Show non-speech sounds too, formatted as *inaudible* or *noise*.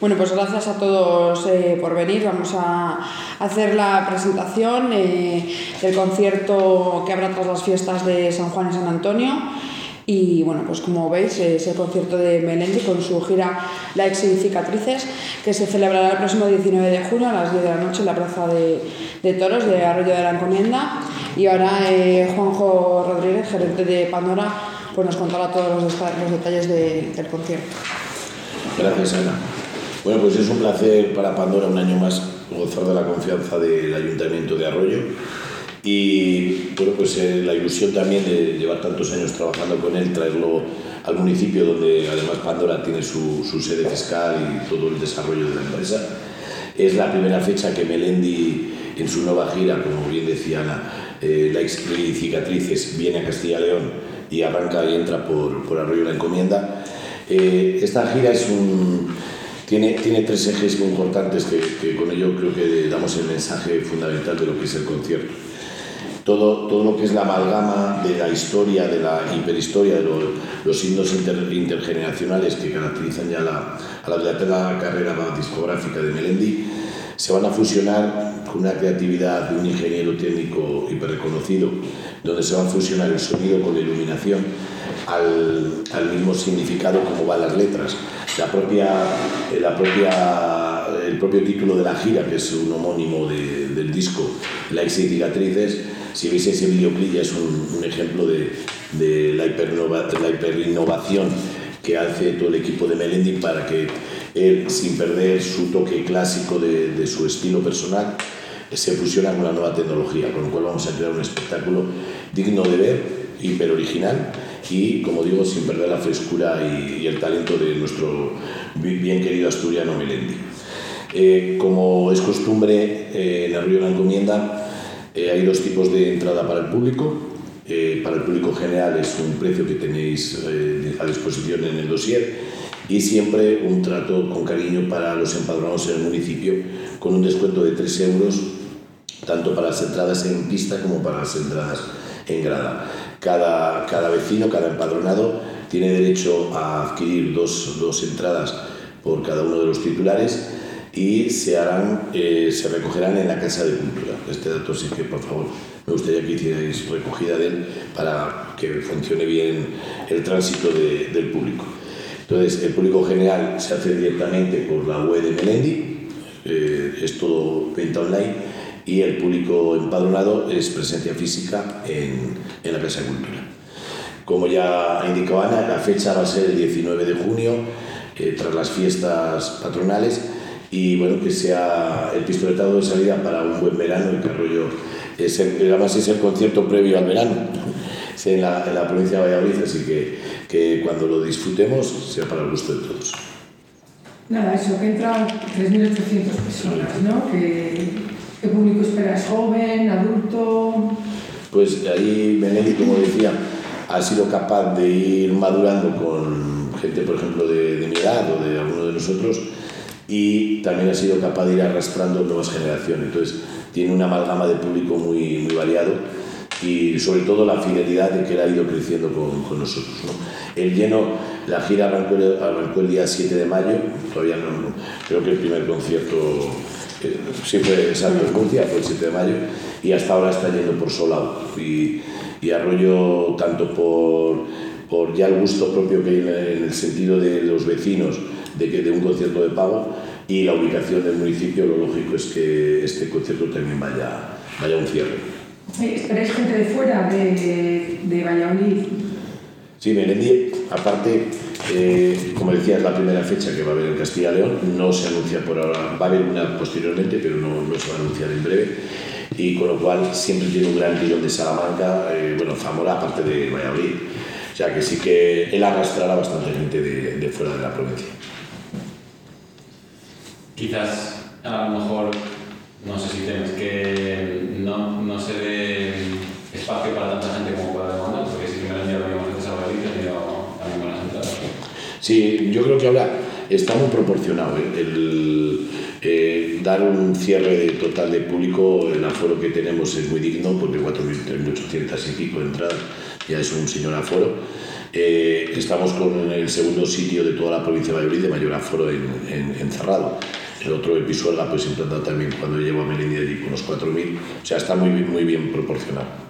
Bueno, pues gracias a todos eh, por venir. Vamos a hacer la presentación eh, del concierto que habrá tras las fiestas de San Juan y San Antonio. Y bueno, pues como veis, es el concierto de Melendi con su gira Likes y Cicatrices, que se celebrará el próximo 19 de junio a las 10 de la noche en la Plaza de, Toros de Arroyo de la Encomienda. Y ahora eh, Juanjo Rodríguez, gerente de Pandora, pues nos contará todos los, detalles del concierto. Gracias, Ana. Bueno, pues es un placer para Pandora un año más gozar de la confianza del Ayuntamiento de Arroyo y bueno, pues eh, la ilusión también de llevar tantos años trabajando con él, traerlo al municipio donde además Pandora tiene su, sede fiscal y todo el desarrollo de la empresa. Es la primera fecha que Melendi en su nueva gira, como bien decía Ana, eh, la y Cicatrices, viene a Castilla León y arranca y entra por, por Arroyo la Encomienda. Eh, esta gira es un tiene, tiene tres ejes muy importantes que, con ello creo que damos el mensaje fundamental de lo que es el concierto. Todo, todo lo que es la amalgama de la historia, de la hiperhistoria, de los, los himnos intergeneracionales que caracterizan ya la, a la, carrera discográfica de Melendi, se van a fusionar con una creatividad de un ingeniero técnico hiper reconocido, donde se va a fusionar el sonido con la iluminación al, al mismo significado como van las letras. La propia, eh, la propia, el propio título de la gira, que es un homónimo del disco, Likes y Cicatrices, si veis ese videoclip ya es un, ejemplo de, de la, la hiperinnovación que hace todo el equipo de Melendi para que él, sin perder su toque clásico de, de su estilo personal, se fusiona con la nueva tecnología, con lo cual vamos a crear un espectáculo digno de ver, hiper original y, como digo, sin perder la frescura y, el talento de nuestro bien querido asturiano Melendi. Eh, como es costumbre eh, en el Río la Encomienda, eh, hay dos tipos de entrada para el público. para el público general es un precio que tenéis a disposición en el dossier y siempre un trato con cariño para los empadronados en el municipio con un descuento de 3 euros tanto para las entradas en pista como para las entradas en grada. Cada, cada vecino, cada empadronado tiene derecho a adquirir dos, dos entradas por cada uno de los titulares y se, harán, eh, se recogerán en la Casa de Cultura. Este dato sí que, por favor, me gustaría que hicierais recogida de él para que funcione bien el tránsito de, del público. Entonces, el público general se hace directamente por la web de Melendi, eh, es todo venta online y el público empadronado es presencia física en, en la Casa de Cultura. Como ya ha indicado Ana, la fecha va a ser el 19 de junio, eh, tras las fiestas patronales, y bueno, que sea el pistoletado de salida para un buen verano, el Carrollo es el, además es el concierto previo al verano *laughs* en la, en la provincia de Valladolid, así que, que cuando lo disfrutemos sea para el gusto de todos. Nada, eso, que entran 3.800 personas, ¿no? Que ¿Qué público esperas? ¿Joven, adulto? Pues ahí Benelli, como decía, ha sido capaz de ir madurando con gente, por ejemplo, de, mi edad o de alguno de nosotros y también ha sido capaz de ir arrastrando nuevas generaciones. Entonces, tiene una amalgama de público muy, muy variado y sobre todo la fidelidad de que él ha ido creciendo con, con nosotros. ¿no? El lleno, la gira arrancó arrancó el día 7 de mayo, todavía no, creo que el primer concierto fue exacto en Murcia, fue el 7 de mayo, y hasta ahora está yendo por Solao. Y, y Arroyo, tanto por, por ya el gusto propio que hay en el sentido de los vecinos de, que, de un concierto de pago y la ubicación del municipio, lo lógico es que este concierto también vaya, vaya a un cierre. ¿Esperáis gente de fuera de, de Valladolid? Sí, Melendi, aparte, eh, como decía, es la primera fecha que va a haber en Castilla y León. No se anuncia por ahora, va a haber una posteriormente, pero no, no se va a anunciar en breve. Y con lo cual siempre tiene un gran tirón de Salamanca, eh, bueno, Zamora, aparte de Valladolid. O sea que sí que él arrastrará bastante gente de, fuera de la provincia. Quizás a lo mejor, no sé si temes que no, no se dé espacio para tanta gente como pueda demandar, porque si primero día veníamos antes a Valladolid, también buenas entradas. Sí, yo creo que ahora está muy proporcionado. ¿eh? El, eh, dar un cierre total de público, el aforo que tenemos es muy digno, porque 4.800 y pico de entradas, ya es un señor aforo. Eh, estamos con el segundo sitio de toda la provincia de Valladolid de mayor aforo en, Cerrado. El otro, Pisuerga, pues implantado también cuando llevo a Melendi con los 4.000. O sea, está muy, muy bien proporcionado.